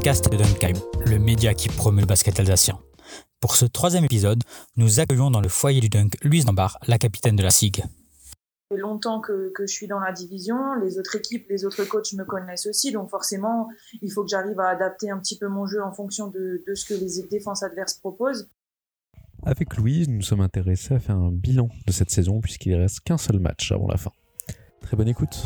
Podcast de Dunkheim, le média qui promeut le basket alsacien. Pour ce troisième épisode, nous accueillons dans le foyer du Dunk Louise Nambar, la capitaine de la SIG. Ça fait longtemps que, je suis dans la division, les autres équipes, les autres coachs me connaissent aussi, donc forcément, il faut que j'arrive à adapter un petit peu mon jeu en fonction de, de ce que les défenses adverses proposent. Avec Louise, nous sommes intéressés à faire un bilan de cette saison puisqu'il ne reste qu'un seul match avant la fin. Très bonne écoute.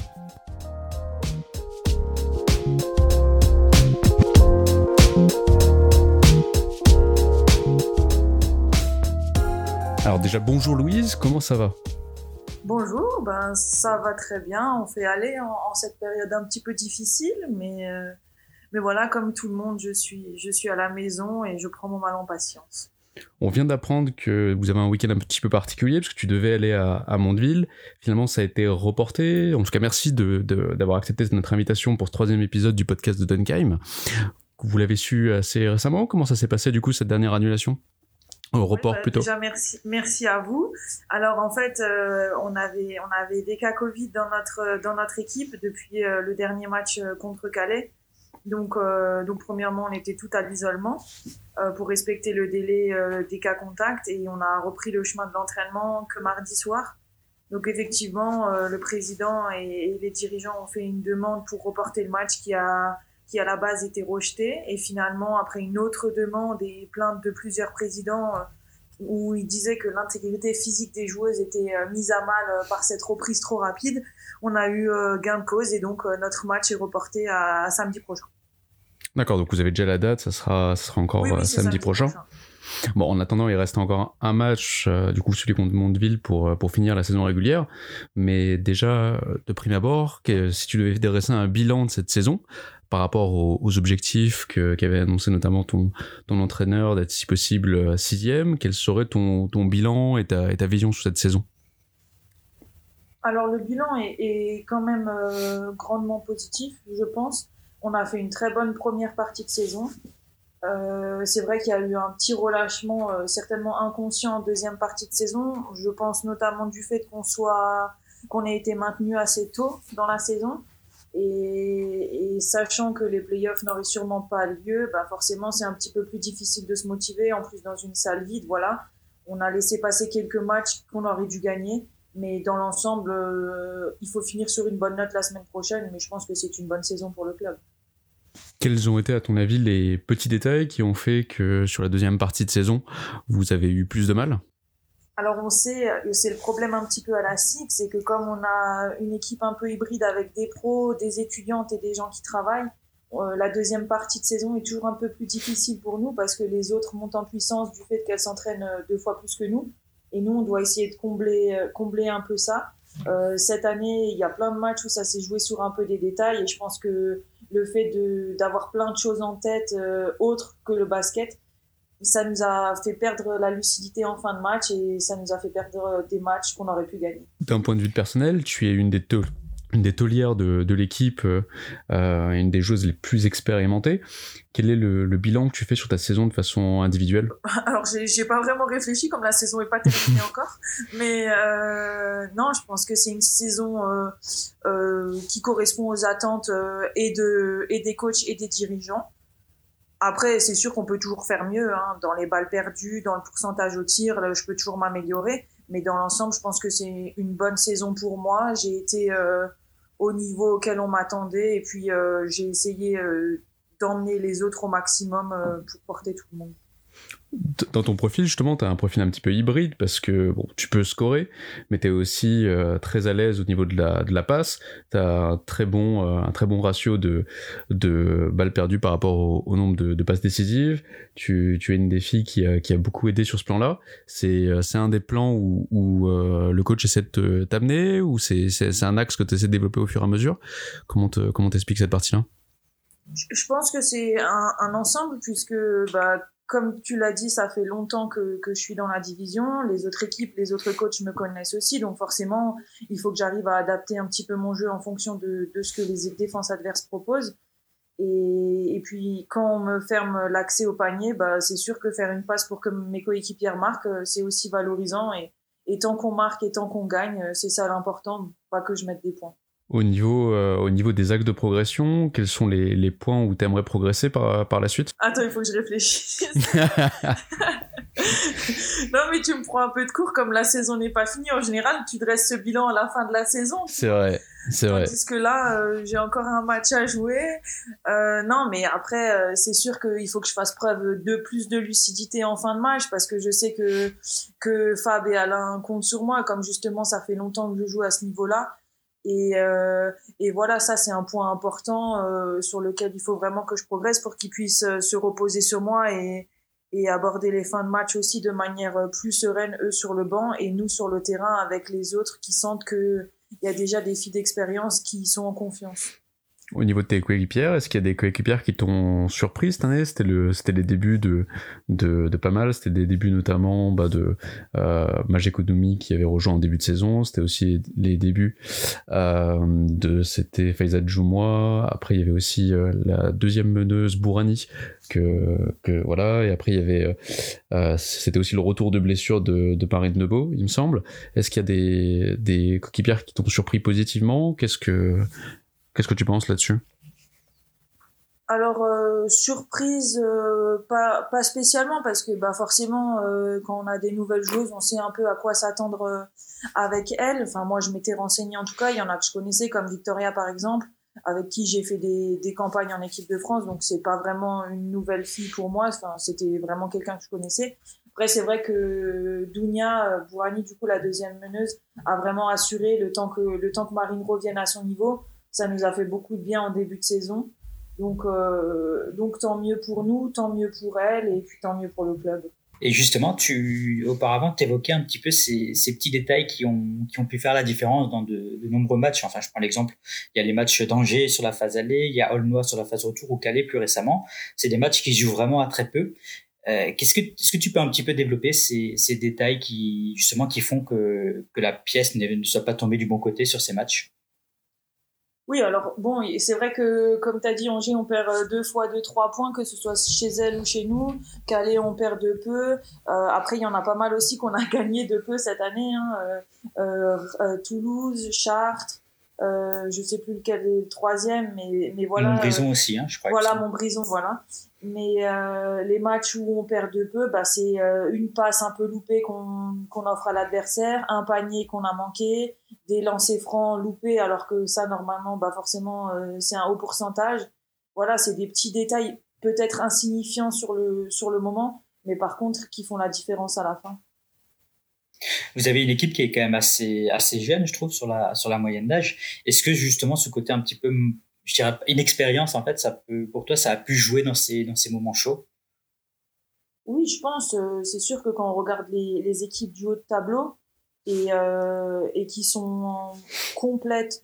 Alors déjà bonjour Louise, comment ça va? Bonjour, ben ça va très bien. On fait aller en, cette période un petit peu difficile, mais euh, mais voilà, comme tout le monde, je suis je suis à la maison et je prends mon mal en patience. On vient d'apprendre que vous avez un week-end un petit peu particulier parce que tu devais aller à, Mondeville. Finalement, ça a été reporté. En tout cas, merci d'avoir accepté notre invitation pour ce troisième épisode du podcast de Dunkheim. Vous l'avez su assez récemment? Comment ça s'est passé du coup cette dernière annulation? Au report bah, plutôt. Déjà merci, merci à vous. Alors en fait, euh, on avait on avait des cas Covid dans notre dans notre équipe depuis euh, le dernier match euh, contre Calais. Donc donc premièrement, on était tout à l'isolement pour respecter le délai des cas contacts et on a repris le chemin de l'entraînement que mardi soir. Donc effectivement, le président et, et les dirigeants ont fait une demande pour reporter le match qui a qui à la base était rejeté. Et finalement, après une autre demande et plainte de plusieurs présidents, euh, où ils disaient que l'intégrité physique des joueuses était euh, mise à mal euh, par cette reprise trop rapide, on a eu gain de cause et donc notre match est reporté à, samedi prochain. D'accord, donc vous avez déjà la date, ça sera, ça sera encore samedi, prochain. Bon, en attendant, il reste encore un match, du coup celui contre Mondeville pour, pour finir la saison régulière. Mais déjà, de prime abord, si tu devais dresser un bilan de cette saison, par rapport aux, objectifs qu'avait annoncé notamment ton, ton entraîneur d'être si possible euh, sixième Quel serait ton, ton bilan et ta, et ta, vision sur cette saison? Alors le bilan est, quand même euh, grandement positif, je pense. On a fait une très bonne première partie de saison. Euh, c'est vrai qu'il y a eu un petit relâchement, certainement inconscient en deuxième partie de saison. Je pense notamment du fait qu'on soit, qu'on ait été maintenu assez tôt dans la saison. Et, sachant que les playoffs n'auraient sûrement pas lieu, bah forcément c'est un petit peu plus difficile de se motiver. En plus dans une salle vide, voilà, on a laissé passer quelques matchs qu'on aurait dû gagner, mais dans l'ensemble, euh, il faut finir sur une bonne note la semaine prochaine. Mais je pense que c'est une bonne saison pour le club. Quels ont été à ton avis les petits détails qui ont fait que sur la deuxième partie de saison, vous avez eu plus de mal? Alors on sait, c'est le problème un petit peu à la SIG, c'est que comme on a une équipe un peu hybride avec des pros, des étudiantes et des gens qui travaillent, euh, la deuxième partie de saison est toujours un peu plus difficile pour nous parce que les autres montent en puissance du fait qu'elles s'entraînent euh, deux fois plus que nous. Et nous, on doit essayer de combler, euh, combler un peu ça. cette année, il y a plein de matchs où ça s'est joué sur un peu des détails et je pense que le fait d'avoir plein de choses en tête autres que le basket, ça nous a fait perdre la lucidité en fin de match et ça nous a fait perdre des matchs qu'on aurait pu gagner. D'un point de vue personnel, tu es une des, une des taulières de, de l'équipe, euh, euh, une des joueuses les plus expérimentées. Quel est le, bilan que tu fais sur ta saison de façon individuelle? Alors, j'ai pas vraiment réfléchi, comme la saison n'est pas terminée encore. Mais euh, non, je pense que c'est une saison qui correspond aux attentes et, de, et des coachs et des dirigeants. Après, c'est sûr qu'on peut toujours faire mieux. Hein. Dans les balles perdues, dans le pourcentage au tir, je peux toujours m'améliorer. Mais dans l'ensemble, je pense que c'est une bonne saison pour moi. J'ai été euh, au niveau auquel on m'attendait et puis euh, j'ai essayé euh, d'emmener les autres au maximum pour porter tout le monde dans ton profil, justement, tu as un profil un petit peu hybride parce que bon, tu peux scorer, mais tu es aussi euh, très à l'aise au niveau de la, de la passe. Tu as un très, bon, euh, un très bon ratio de, de balles perdues par rapport au, nombre de, passes décisives. Tu, tu es une des filles qui a, qui a beaucoup aidé sur ce plan-là. C'est euh, un des plans où, où le coach essaie de t'amener ou c'est un axe que tu essaies de développer au fur et à mesure? Comment t'expliques cette partie-là? Je pense que c'est un, un, ensemble puisque bah, comme tu l'as dit, ça fait longtemps que, que, je suis dans la division. Les autres équipes, les autres coachs me connaissent aussi. Donc forcément, il faut que j'arrive à adapter un petit peu mon jeu en fonction de, de ce que les défenses adverses proposent. Et, et puis quand on me ferme l'accès au panier, bah, c'est sûr que faire une passe pour que mes coéquipières marquent, euh, c'est aussi valorisant. Et, et tant qu'on marque et tant qu'on gagne, euh, c'est ça l'important, pas que je mette des points. Au niveau, euh, au niveau des actes de progression, quels sont les, les points où tu aimerais progresser par, par la suite? Attends, il faut que je réfléchisse. non, mais tu me prends un peu de cours, comme la saison n'est pas finie. En général, tu dresses ce bilan à la fin de la saison. C'est vrai, c'est vrai. Tandis que là, euh, j'ai encore un match à jouer. Euh, non, mais après, c'est sûr qu'il faut que je fasse preuve de plus de lucidité en fin de match, parce que je sais que, que Fab et Alain comptent sur moi, comme justement, ça fait longtemps que je joue à ce niveau-là. Et, euh, et voilà, ça c'est un point important euh, sur lequel il faut vraiment que je progresse pour qu'ils puissent euh, se reposer sur moi et, et aborder les fins de match aussi de manière plus sereine, eux sur le banc et nous sur le terrain avec les autres qui sentent qu'il y a déjà des filles d'expérience qui sont en confiance. Au niveau de tes coéquipières, est-ce qu'il y a des coéquipières qui t'ont surpris cette année? C'était le, les débuts de, de, de pas mal. C'était des débuts notamment bah, de euh, qui avait rejoint en début de saison. C'était aussi les débuts euh, de c'était Faiza Joumois. Après il y avait aussi euh, la deuxième meneuse Bourani que, que voilà. Et après il y avait euh, c'était aussi le retour de blessure de, de Marine Nebo, il me semble. Est-ce qu'il y a des, des coéquipières qui t'ont surpris positivement? Qu'est-ce que Qu'est-ce que tu penses là-dessus? Alors euh, surprise euh, pas spécialement parce que bah forcément euh, quand on a des nouvelles joueuses on sait un peu à quoi s'attendre avec elles. Enfin moi je m'étais renseignée en tout cas il y en a que je connaissais comme Victoria par exemple avec qui j'ai fait des, campagnes en équipe de France donc c'est pas vraiment une nouvelle fille pour moi. C'était vraiment quelqu'un que je connaissais. Après c'est vrai que Dounia Bourani du coup la deuxième meneuse a vraiment assuré le temps que le temps que Marine revienne à son niveau ça nous a fait beaucoup de bien en début de saison. Donc, euh, donc tant mieux pour nous, tant mieux pour elle et puis tant mieux pour le club. Et justement, tu auparavant t'évoquais un petit peu ces, ces, petits détails qui ont qui ont pu faire la différence dans de, de nombreux matchs. Enfin, je prends l'exemple, il y a les matchs d'Angers sur la phase aller, il y a Aulnois sur la phase retour ou Calais plus récemment. C'est des matchs qui jouent vraiment à très peu. Euh, qu'est-ce que est-ce que tu peux un petit peu développer ces, ces détails qui justement qui font que que la pièce ne soit pas tombée du bon côté sur ces matchs? Oui, alors bon, c'est vrai que comme tu as dit, Angers, on perd euh, deux fois deux, trois points, que ce soit chez elle ou chez nous. Calais, on perd de peu. Euh, après, il y en a pas mal aussi qu'on a gagné de peu cette année. Hein. Euh, euh, Toulouse, Chartres, euh, je sais plus lequel est le troisième, mais, mais voilà. Mon brison aussi, hein, je crois. Voilà, mon brison, voilà. Mais euh, les matchs où on perd de peu, bah, c'est euh, une passe un peu loupée qu'on qu'on offre à l'adversaire, un panier qu'on a manqué, des lancers francs loupés, alors que ça, normalement, bah, forcément, euh, c'est un haut pourcentage. Voilà, c'est des petits détails peut-être insignifiants sur le, sur le moment, mais par contre qui font la différence à la fin. Vous avez une équipe qui est quand même assez, assez jeune, je trouve, sur la, sur la moyenne d'âge. Est-ce que justement ce côté un petit peu je dirais inexpérience en fait ça peut pour toi ça a pu jouer dans ces dans ces moments chauds? Oui je pense euh, c'est sûr que quand on regarde les, les équipes du haut de tableau et euh, et qui sont complètes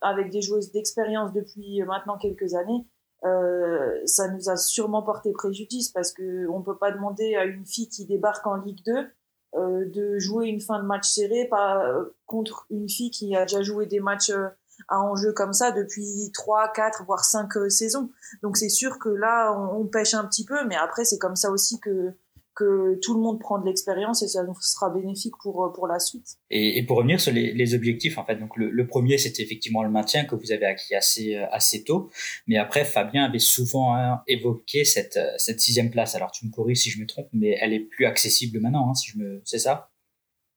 avec des joueuses d'expérience depuis maintenant quelques années euh, ça nous a sûrement porté préjudice parce que on peut pas demander à une fille qui débarque en Ligue 2 euh, de jouer une fin de match serrée euh, contre une fille qui a déjà joué des matchs euh, à enjeu comme ça depuis 3, 4, voire 5 euh, saisons. Donc c'est sûr que là, on, pêche un petit peu, mais après, c'est comme ça aussi que, que tout le monde prend de l'expérience et ça sera bénéfique pour, euh, pour la suite. Et, et pour revenir sur les, les, objectifs, en fait, donc le, le premier, c'était effectivement le maintien que vous avez acquis assez, euh, assez tôt. Mais après, Fabien avait souvent hein, évoqué cette, cette sixième place. Alors tu me corriges si je me trompe, mais elle est plus accessible maintenant, hein, si je me... c'est ça?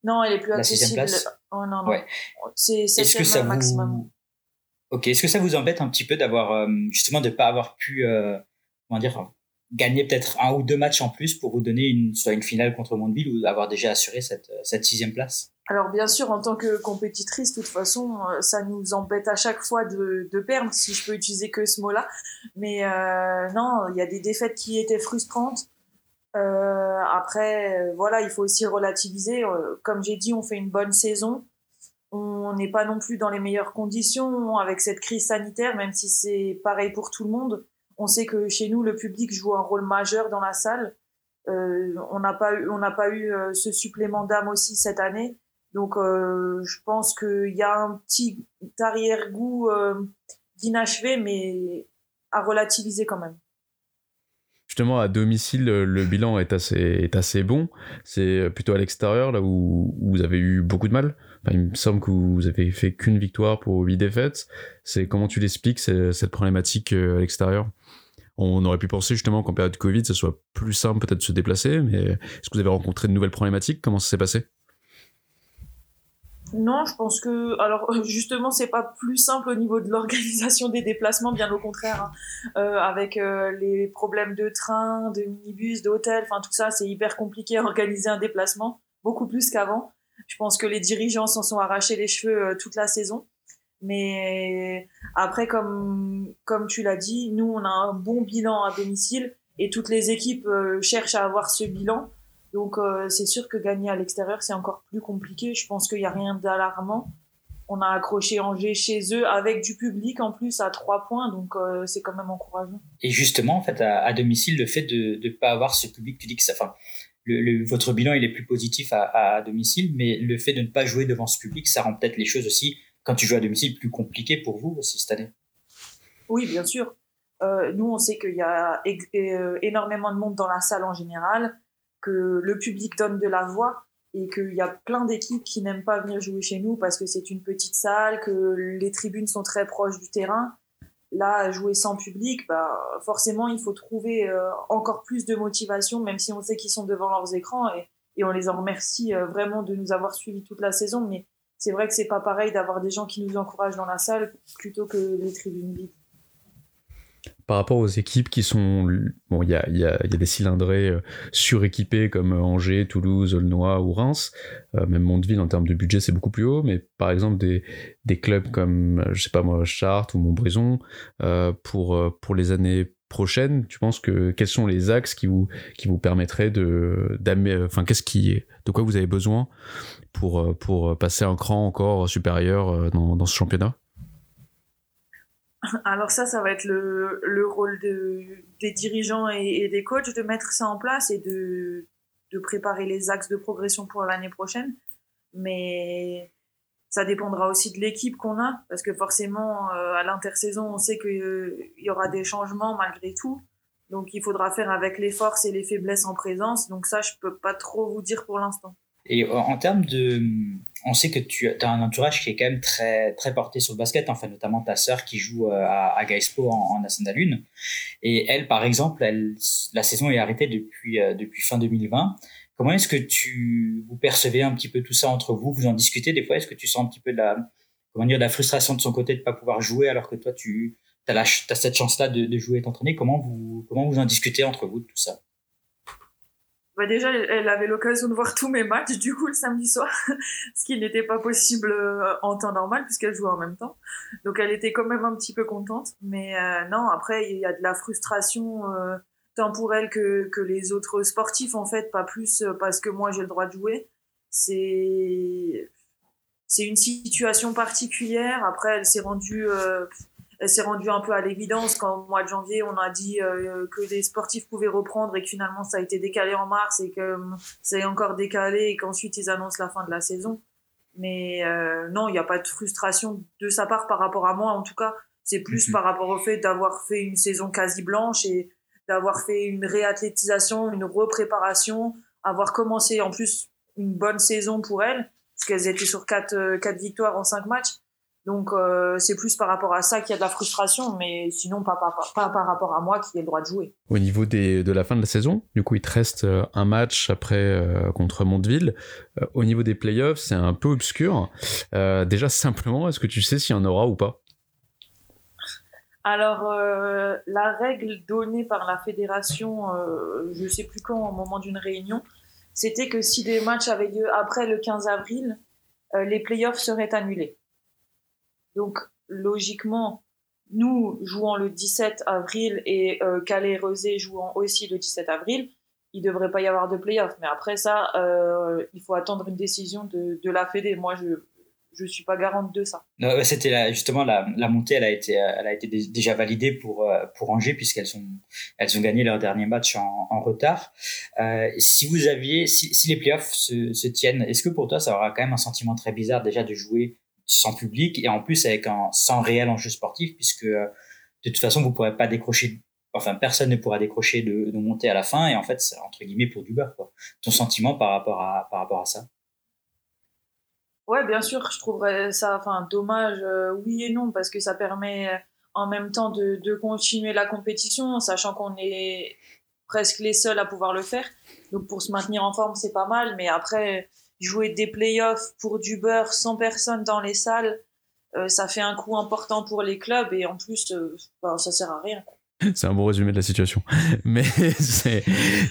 Non, elle est plus la accessible. Place? Oh, non, non. Ouais. C'est Est-ce que ça maximum. vous... Ok. Est-ce que ça vous embête un petit peu d'avoir euh, justement de pas avoir pu, euh, comment dire, gagner peut-être un ou deux matchs en plus pour vous donner soit une finale contre Mondeville ou avoir déjà assuré cette cette sixième place Alors bien sûr, en tant que compétitrice, de toute façon, euh, ça nous embête à chaque fois de, perdre, si je peux utiliser que ce mot-là. Mais euh, non, il y a des défaites qui étaient frustrantes. Euh, après, voilà, il faut aussi relativiser. Comme j'ai dit, on fait une bonne saison. On n'est pas non plus dans les meilleures conditions avec cette crise sanitaire, même si c'est pareil pour tout le monde. On sait que chez nous, le public joue un rôle majeur dans la salle. Euh, on n'a pas eu, on n'a pas eu euh, ce supplément d'âme aussi cette année. Donc, euh, je pense qu'il y a un petit arrière-goût d'inachevé, mais à relativiser quand même. justement à domicile le bilan est assez est assez bon. C'est plutôt à l'extérieur là où, vous avez eu beaucoup de mal. il me semble que vous avez fait qu'une victoire pour huit défaites. C'est comment tu l'expliques cette problématique à l'extérieur? On aurait pu penser justement qu'en période de Covid, ça soit plus simple peut-être de se déplacer, mais est-ce que vous avez rencontré de nouvelles problématiques? Comment ça s'est passé? Non, je pense que alors justement c'est pas plus simple au niveau de l'organisation des déplacements, bien au contraire, hein. euh, avec euh, les problèmes de train, de minibus, d'hôtel, enfin tout ça, c'est hyper compliqué à organiser un déplacement, beaucoup plus qu'avant. Je pense que les dirigeants s'en sont arrachés les cheveux euh, toute la saison. Mais après, comme, comme tu l'as dit, nous, on a un bon bilan à domicile et toutes les équipes euh, cherchent à avoir ce bilan. Donc, euh, c'est sûr que gagner à l'extérieur, c'est encore plus compliqué. Je pense qu'il n'y a rien d'alarmant. On a accroché Angers chez eux avec du public en plus à trois points, donc euh, c'est quand même encourageant. Et justement, en fait, à, domicile, le fait de ne pas avoir ce public, tu dis que ça, enfin, le, votre bilan il est plus positif à, à domicile, mais le fait de ne pas jouer devant ce public, ça rend peut-être les choses aussi quand tu joues à domicile, plus compliqué pour vous aussi cette année? Oui, bien sûr. Euh, nous, on sait qu'il y a euh, énormément de monde dans la salle en général, que le public donne de la voix et qu'il y a plein d'équipes qui n'aiment pas venir jouer chez nous parce que c'est une petite salle, que les tribunes sont très proches du terrain. Là, jouer sans public, bah, forcément, il faut trouver euh, encore plus de motivation, même si on sait qu'ils sont devant leurs écrans et, on les en remercie vraiment de nous avoir suivis toute la saison. Mais c'est vrai que c'est pas pareil d'avoir des gens qui nous encouragent dans la salle plutôt que les tribunes vides. Par rapport aux équipes qui sont. Bon, il y a, y, y a, des cylindrés euh, suréquipés comme Angers, Toulouse, Aulnois ou Reims. Euh, même Mondeville, en termes de budget, c'est beaucoup plus haut. Mais par exemple, des, des clubs comme, je sais pas moi, Chartres ou Montbrison, euh, pour, pour les années prochaines, tu penses que quels sont les axes qui vous, qui vous permettraient de. Enfin, qu'est-ce qui. De quoi vous avez besoin pour, euh, pour passer un cran encore supérieur euh, dans, dans ce championnat? Alors ça, ça va être le, le rôle de, des dirigeants et, des coachs de mettre ça en place et de, de préparer les axes de progression pour l'année prochaine. Mais ça dépendra aussi de l'équipe qu'on a, parce que forcément, euh, à l'intersaison, on sait qu'il y aura des changements malgré tout. Donc il faudra faire avec les forces et les faiblesses en présence. Donc ça, je peux pas trop vous dire pour l'instant. Et euh, en termes de, on sait que tu as un entourage qui est quand même très très porté sur le basket, enfin notamment ta sœur qui joue euh, à, à en, en 1. Et elle, par exemple, elle, la saison est arrêtée depuis euh, depuis fin 2020. Comment est-ce que tu vous percevez un petit peu tout ça entre vous? Vous en discutez des fois? Est-ce que tu sens un petit peu de la comment dire la frustration de son côté de pas pouvoir jouer alors que toi tu as, cette chance-là de, de jouer et t'entraîner? Comment vous comment vous en discutez entre vous de tout ça? Bah déjà, elle avait l'occasion de voir tous mes matchs, du coup, le samedi soir, ce qui n'était pas possible euh, en temps normal, puisqu'elle jouait en même temps. Donc, elle était quand même un petit peu contente. Mais euh, non, après, il y a de la frustration, euh, elle que, que les autres sportifs, en fait, pas plus parce que moi, j'ai le droit de jouer. C'est c'est une situation particulière. Après, elle s'est rendue elle s'est rendue un peu à l'évidence quand au mois de janvier on a dit euh, que les sportifs pouvaient reprendre et que finalement ça a été décalé en mars et que euh, ça est encore décalé et qu'ensuite ils annoncent la fin de la saison. Mais euh, non, il n'y a pas de frustration de sa part par rapport à moi en tout cas. C'est plus mhm. par rapport au fait d'avoir fait une saison quasi blanche et d'avoir fait une réathlétisation, une repréparation, avoir commencé en plus une bonne saison pour elles, parce qu'elles étaient sur quatre, quatre victoires en cinq matchs. Donc euh, c'est plus par rapport à ça qu'il y a de la frustration, mais sinon pas, pas, pas, par rapport à moi qui ai le droit de jouer. Au niveau des, de la fin de la saison, du coup il te reste euh, un match après euh, contre Mondeville. au niveau des playoffs, c'est un peu obscur. déjà simplement, est-ce que tu sais s'il y en aura ou pas? Alors, la règle donnée par la fédération, je sais plus quand, au moment d'une réunion, c'était que si des matchs avaient lieu après le 15 avril, les playoffs seraient annulés. Donc, logiquement, nous jouons le 17 avril et euh, Calais et jouant aussi le 17 avril, il ne devrait pas y avoir de playoff. Mais après ça, euh, il faut attendre une décision de, de la Fédé. Moi, je je suis pas garante de ça. C'était justement la, montée, elle a été, déjà validée pour euh, Angers puisqu'elles ont gagné leur dernier match en, retard. Euh, si les playoffs se, se tiennent, est-ce que pour toi ça aura quand même un sentiment très bizarre déjà de jouer sans public et en plus avec un sans réel enjeu sportif puisque euh, de toute façon vous pourrez pas décrocher enfin personne ne pourra décrocher de, de montée à la fin et en fait c'est entre guillemets pour du beurre quoi. Ton sentiment par rapport à ça? Ouais, bien sûr, je trouverais ça enfin dommage euh, oui et non parce que ça permet euh, en même temps de, continuer la compétition sachant qu'on est presque les seuls à pouvoir le faire. Donc pour se maintenir en forme, c'est pas mal mais après jouer des playoffs pour du beurre sans personne dans les salles, euh, ça fait un coût important pour les clubs et en plus, ben, ça sert à rien. C'est un bon résumé de la situation. Mais c'est.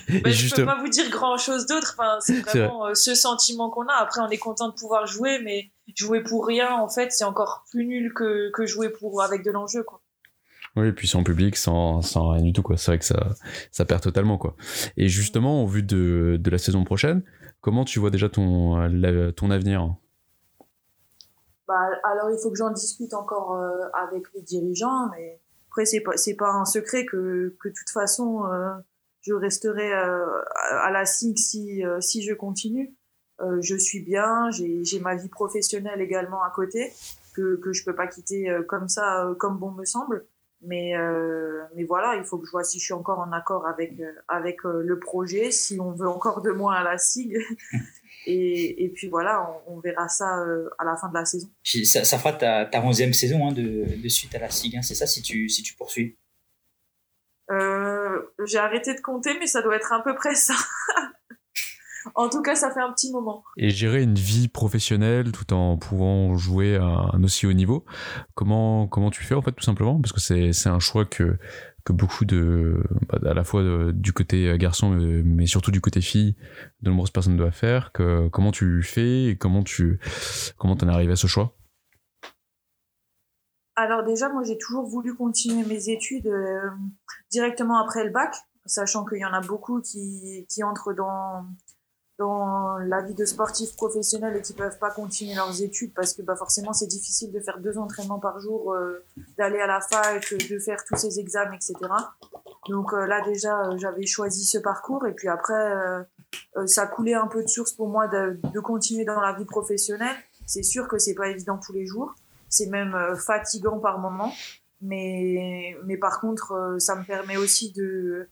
Mais je peux pas vous dire grand chose d'autre. Enfin, c'est vraiment euh, ce sentiment qu'on a. Après, on est content de pouvoir jouer, mais jouer pour rien, en fait, c'est encore plus nul que, que jouer pour, avec de l'enjeu, quoi. Oui, et puis sans public, sans, sans rien du tout, quoi. C'est vrai que ça, ça perd totalement, quoi. Et justement, au vu de, de la saison prochaine, comment tu vois déjà ton, ton avenir? Bah, alors il faut que j'en discute encore euh, avec les dirigeants, mais après c'est pas c'est pas un secret que que de toute façon euh, je resterai euh, à la SIG si si je continue. je suis bien, j'ai j'ai ma vie professionnelle également à côté que que je peux pas quitter comme ça comme bon me semble. Mais mais voilà, il faut que je vois si je suis encore en accord avec avec le projet, si on veut encore de moi à la SIG. Et, et, puis voilà, on, on verra ça euh, à la fin de la saison. Ça, ça fera ta, ta 11e saison hein, de, de, suite à la SIG, hein, c'est ça si tu, si tu poursuis? Euh, J'ai arrêté de compter, mais ça doit être à peu près ça. en tout cas, ça fait un petit moment. Et gérer une vie professionnelle tout en pouvant jouer à un aussi haut niveau, comment, comment tu fais en fait tout simplement? Parce que c'est un choix que beaucoup de, bah, à la fois du côté garçon, mais surtout du côté fille, de nombreuses personnes doivent faire. Que, comment tu fais et comment tu comment en es arrivé à ce choix? Alors déjà, moi j'ai toujours voulu continuer mes études euh, directement après le bac, sachant qu'il y en a beaucoup qui, qui entrent dans dans la vie de sportif professionnel et qui peuvent pas continuer leurs études parce que bah forcément c'est difficile de faire deux entraînements par jour, euh, d'aller à la fac, de faire tous ces examens, etc. Donc euh, là déjà euh, j'avais choisi ce parcours et puis après ça coulait un peu de source pour moi de, de continuer dans la vie professionnelle. C'est sûr que c'est pas évident tous les jours, c'est même fatigant par moments, mais mais par contre ça me permet aussi de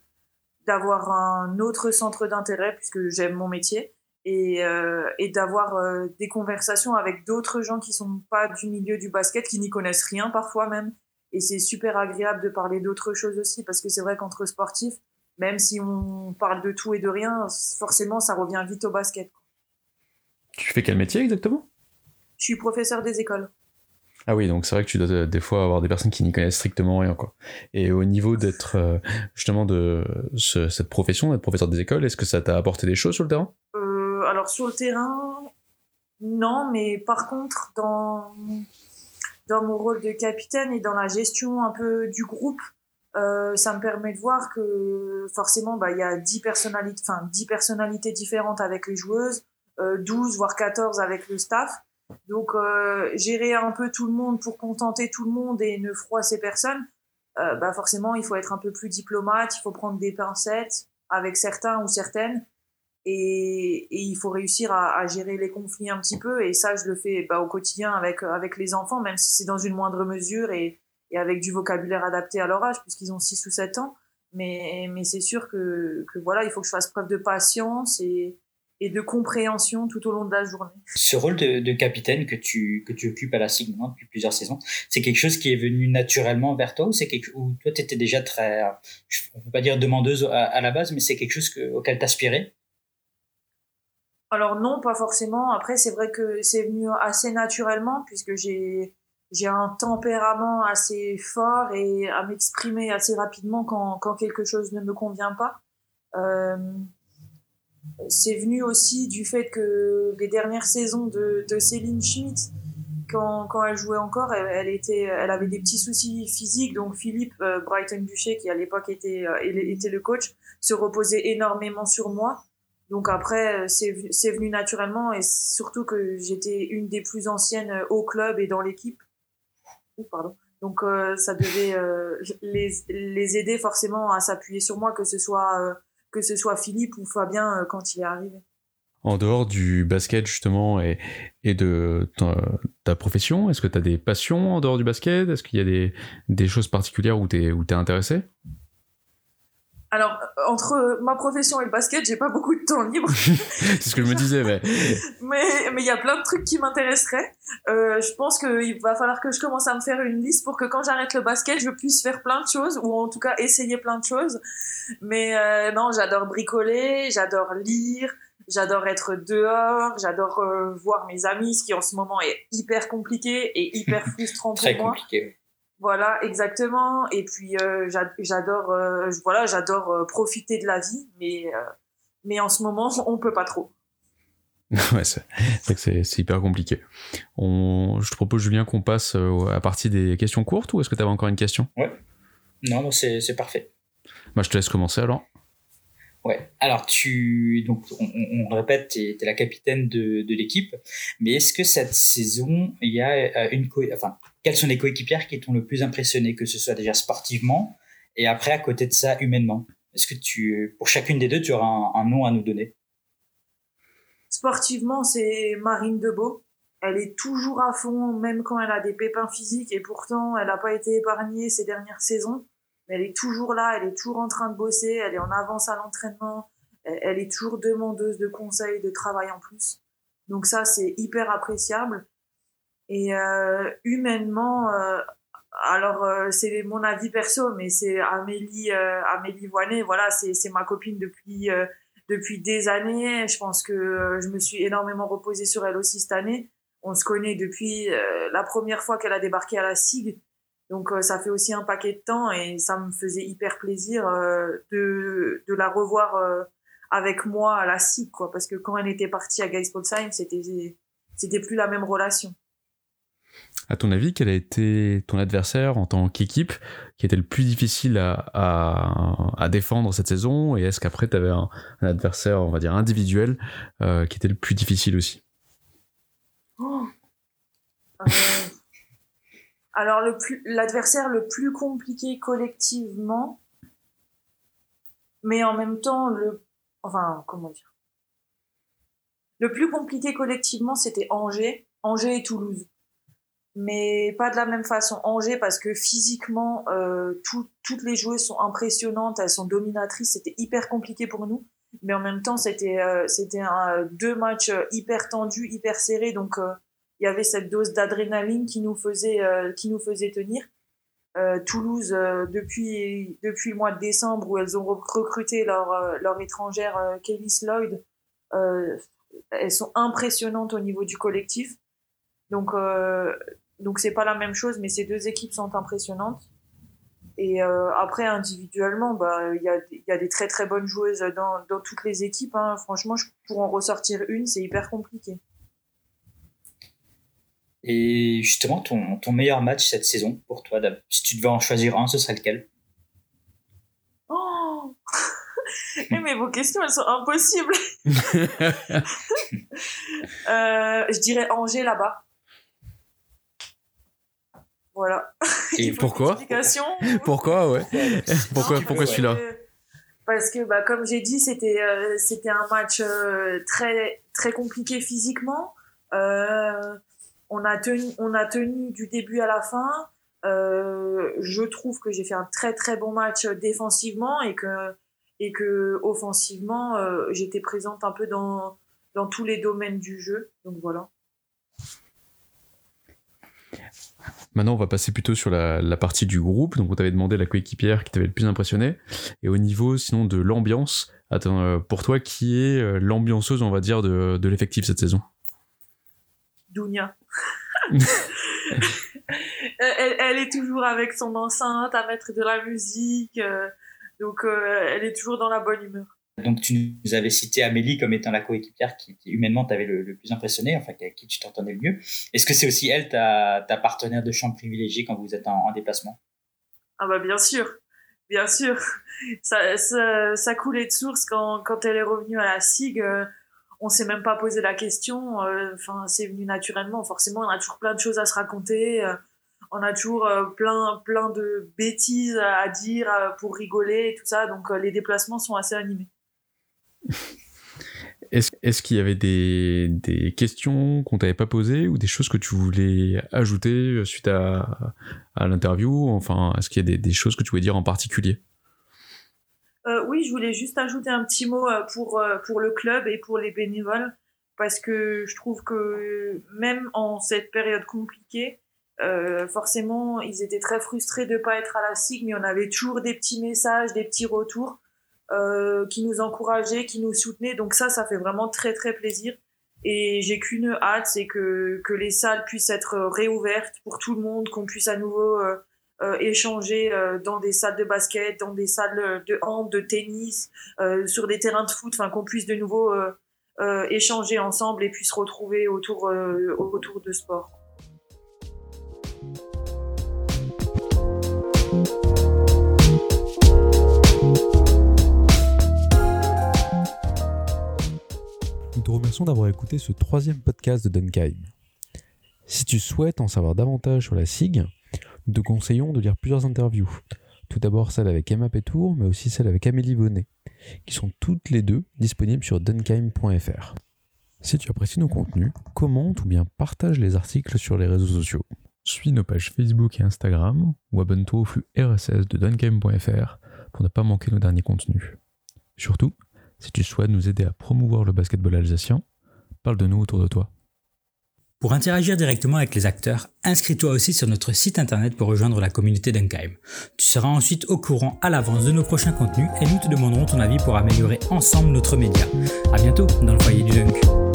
d'avoir un autre centre d'intérêt puisque j'aime mon métier et, euh, et d'avoir euh, des conversations avec d'autres gens qui sont pas du milieu du basket, qui n'y connaissent rien parfois même. Et c'est super agréable de parler d'autres choses aussi parce que c'est vrai qu'entre sportifs, même si on parle de tout et de rien, forcément ça revient vite au basket. Tu fais quel métier exactement? Je suis professeur des écoles. Ah oui, donc c'est vrai que tu dois euh, des fois avoir des personnes qui n'y connaissent strictement rien, quoi. Et au niveau d'être euh, justement de cette profession, d'être professeur des écoles, est-ce que ça t'a apporté des choses sur le terrain? Euh, Alors sur le terrain, non, mais par contre dans dans mon rôle de capitaine et dans la gestion un peu du groupe, ça me permet de voir que forcément, bah, il y a 10 personnalités, enfin 10 personnalités différentes avec les joueuses, euh, 12 voire 14 avec le staff. Donc euh, gérer un peu tout le monde pour contenter tout le monde et ne froisser personne, euh, bah forcément il faut être un peu plus diplomate, il faut prendre des pincettes avec certains ou certaines et, il faut réussir à, à, gérer les conflits un petit peu et ça je le fais bah, au quotidien avec avec les enfants même si c'est dans une moindre mesure et, et avec du vocabulaire adapté à leur âge puisqu'ils ont 6 ou 7 ans. Mais mais c'est sûr que que voilà il faut que je fasse preuve de patience et et de compréhension tout au long de la journée. Ce rôle de, de capitaine que tu, que tu occupes à la SIG depuis plusieurs saisons, c'est quelque chose qui est venu naturellement vers toi ou c'est quelque ou toi tu étais déjà très, on peut pas dire demandeuse à, à la base, mais c'est quelque chose que, auquel t'aspirais? Alors non, pas forcément. Après, c'est vrai que c'est venu assez naturellement puisque j'ai j'ai un tempérament assez fort et à m'exprimer assez rapidement quand, quand quelque chose ne me convient pas. Euh, c'est venu aussi du fait que les dernières saisons de, de Céline Schmidt, quand, quand elle jouait encore, elle, était, elle avait des petits soucis physiques. Donc Philippe euh, Brighton Boucher, qui à l'époque était, euh, était le coach, se reposait énormément sur moi. Donc après, c'est venu naturellement et surtout que j'étais une des plus anciennes au club et dans l'équipe. pardon. Donc euh, ça devait euh, les, les aider forcément à s'appuyer sur moi, que ce soit euh, que ce soit Philippe ou Fabien euh, quand il est arrivé. En dehors du basket justement et, de ta, profession, est-ce que tu as des passions en dehors du basket? Est-ce qu'il y a des, choses particulières où tu es intéressé? Alors, entre ma profession et le basket, j'ai pas beaucoup de temps libre. c'est ce que je me disais, mais. mais mais il y a plein de trucs qui m'intéresseraient. Euh, je pense qu'il va falloir que je commence à me faire une liste pour que quand j'arrête le basket, je puisse faire plein de choses ou en tout cas essayer plein de choses. Mais euh, non, j'adore bricoler, j'adore lire, j'adore être dehors, j'adore euh, voir mes amis, ce qui en ce moment est hyper compliqué et hyper frustrant pour Très moi. compliqué. Voilà, exactement. Et puis euh, j'a- j'adore, euh, voilà, j'adore euh, profiter de la vie, mais euh, mais en ce moment, on peut pas trop. ouais, c'est hyper compliqué. On, je te propose, Julien, qu'on passe à partie des questions courtes ou est-ce que tu avais encore une question? Non, non, c'est parfait. Bah, je te laisse commencer alors. Ouais. Alors tu donc on, on- on le répète, tu es, la capitaine de, de l'équipe, mais est-ce que cette saison il y a une co enfin quelles sont les coéquipières qui t'ont le plus impressionné, que ce soit déjà sportivement et après à côté de ça humainement? Est-ce que tu pour chacune des deux tu auras un, un nom à nous donner? Sportivement, c'est Marine Debeau. Elle est toujours à fond, même quand elle a des pépins physiques, et pourtant, elle n'a pas été épargnée ces dernières saisons. Mais elle est toujours là, elle est toujours en train de bosser, elle est en avance à l'entraînement, elle, elle est toujours demandeuse de conseils, de travail en plus. Donc ça, c'est hyper appréciable. Et euh, humainement, euh, alors euh, c'est mon avis perso, mais c'est Amélie, Amélie Voinet, voilà, c'est ma copine depuis depuis des années. Je pense que je me suis énormément reposée sur elle aussi cette année. On se connaît depuis la première fois qu'elle a débarqué à la SIG. Donc ça fait aussi un paquet de temps et ça me faisait hyper plaisir de, de la revoir avec moi à la SIG, quoi. Parce que quand elle était partie à Geisbolsheim, c'était c'était plus la même relation. À ton avis, quel a été ton adversaire en tant qu'équipe qui était le plus difficile à, défendre cette saison? Et est-ce qu'après, tu avais un, adversaire, on va dire, individuel euh, qui était le plus difficile aussi? Oh. Euh, alors le l'adversaire le plus compliqué collectivement, mais en même temps le enfin comment dire? Le plus compliqué collectivement c'était Angers, Angers et Toulouse, mais pas de la même façon Angers parce que physiquement euh, tout- toutes les joueuses sont impressionnantes, elles sont dominatrices, c'était hyper compliqué pour nous. Mais en même temps, c'était euh, deux matchs euh, hyper tendus, hyper serrés, donc il y avait cette dose d'adrénaline qui nous faisait qui nous faisait tenir. Toulouse depuis depuis le mois de décembre où elles ont rec- recruté leur leur étrangère Kelly Lloyd, euh, elles sont impressionnantes au niveau du collectif. Donc donc c'est pas la même chose, mais ces deux équipes sont impressionnantes. Et euh, après individuellement, bah il y a il y a des très très bonnes joueuses dans dans toutes les équipes. Hein. Franchement, pour en ressortir une, c'est hyper compliqué. Et justement ton ton meilleur match cette saison pour toi, si tu devais en choisir un, ce serait lequel? Oh Eh, mais vos questions, elles sont impossibles. Euh, je dirais Angers là-bas. Voilà. Et pourquoi Pourquoi, ouais Pourquoi, pourquoi celui-là Parce que, bah, comme j'ai dit, c'était euh, c'était un match euh, très très compliqué physiquement. Euh, on a tenu on a tenu du début à la fin. Euh, je trouve que j'ai fait un très très bon match défensivement et que et que offensivement euh, j'étais présente un peu dans dans tous les domaines du jeu. Donc voilà. Maintenant, on va passer plutôt sur la, partie du groupe. Donc, on t'avait demandé la coéquipière qui t'avait le plus impressionné. Et au niveau, sinon, de l'ambiance, attends, euh, pour toi, qui est euh, l'ambianceuse, on va dire, de, de l'effectif cette saison? Dounia. elle, elle- est toujours avec son enceinte à mettre de la musique. euh, donc euh, elle est toujours dans la bonne humeur. Donc tu nous avais cité Amélie comme étant la coéquipière qui, humainement t'avait le, plus impressionné, enfin avec qui tu t'entendais le mieux. Est-ce que c'est aussi elle ta, partenaire de chambre privilégiée quand vous êtes en, en déplacement? Ah bah bien sûr, bien sûr. Ça, coulait de source quand, elle est revenue à la SIG. euh, on s'est même pas posé la question. euh, Enfin, c'est venu naturellement. Forcément, on a toujours plein de choses à se raconter. euh, on a toujours euh, plein, plein de bêtises à dire pour rigoler et tout ça. Donc les déplacements sont assez animés. Est-ce qu'il y avait des, questions qu'on t'avait pas posées ou des choses que tu voulais ajouter suite à, l'interview? Enfin, est-ce qu'il y a des, choses que tu voulais dire en particulier? Euh, oui, je voulais juste ajouter un petit mot euh, pour, euh, pour le club et pour les bénévoles, parce que je trouve que même en cette période compliquée, forcément, ils étaient très frustrés de ne pas être à la SIG, mais on avait toujours des petits messages, des petits retours qui nous encourageaient, qui nous soutenaient. Donc ça, ça fait vraiment très très plaisir. Et j'ai qu'une hâte, c'est que, que les salles puissent être réouvertes pour tout le monde, qu'on puisse à nouveau euh, échanger euh, dans des salles de basket, dans des salles de hand, de tennis, euh, sur des terrains de foot, enfin qu'on puisse de nouveau échanger ensemble et puis se retrouver autour, autour de sport. Te remercions d'avoir écouté ce troisième podcast de Dunkheim. Si tu souhaites en savoir davantage sur la SIG, nous te conseillons de lire plusieurs interviews. Tout d'abord celle avec Emma Pétour, mais aussi celle avec Amélie Bonnet, qui sont toutes les deux disponibles sur dunkheim.fr. Si tu apprécies nos contenus, commente ou bien partage les articles sur les réseaux sociaux. Suis nos pages Facebook et Instagram ou abonne-toi au flux RSS de dunkheim.fr pour ne pas manquer nos derniers contenus. Surtout, si tu souhaites nous aider à promouvoir le basketball alsacien, parle de nous autour de toi. Pour interagir directement avec les acteurs, inscris-toi aussi sur notre site internet pour rejoindre la communauté d'Unkheim. Tu seras ensuite au courant à l'avance de nos prochains contenus et nous te demanderons ton avis pour améliorer ensemble notre média. A bientôt dans le foyer du Dunk.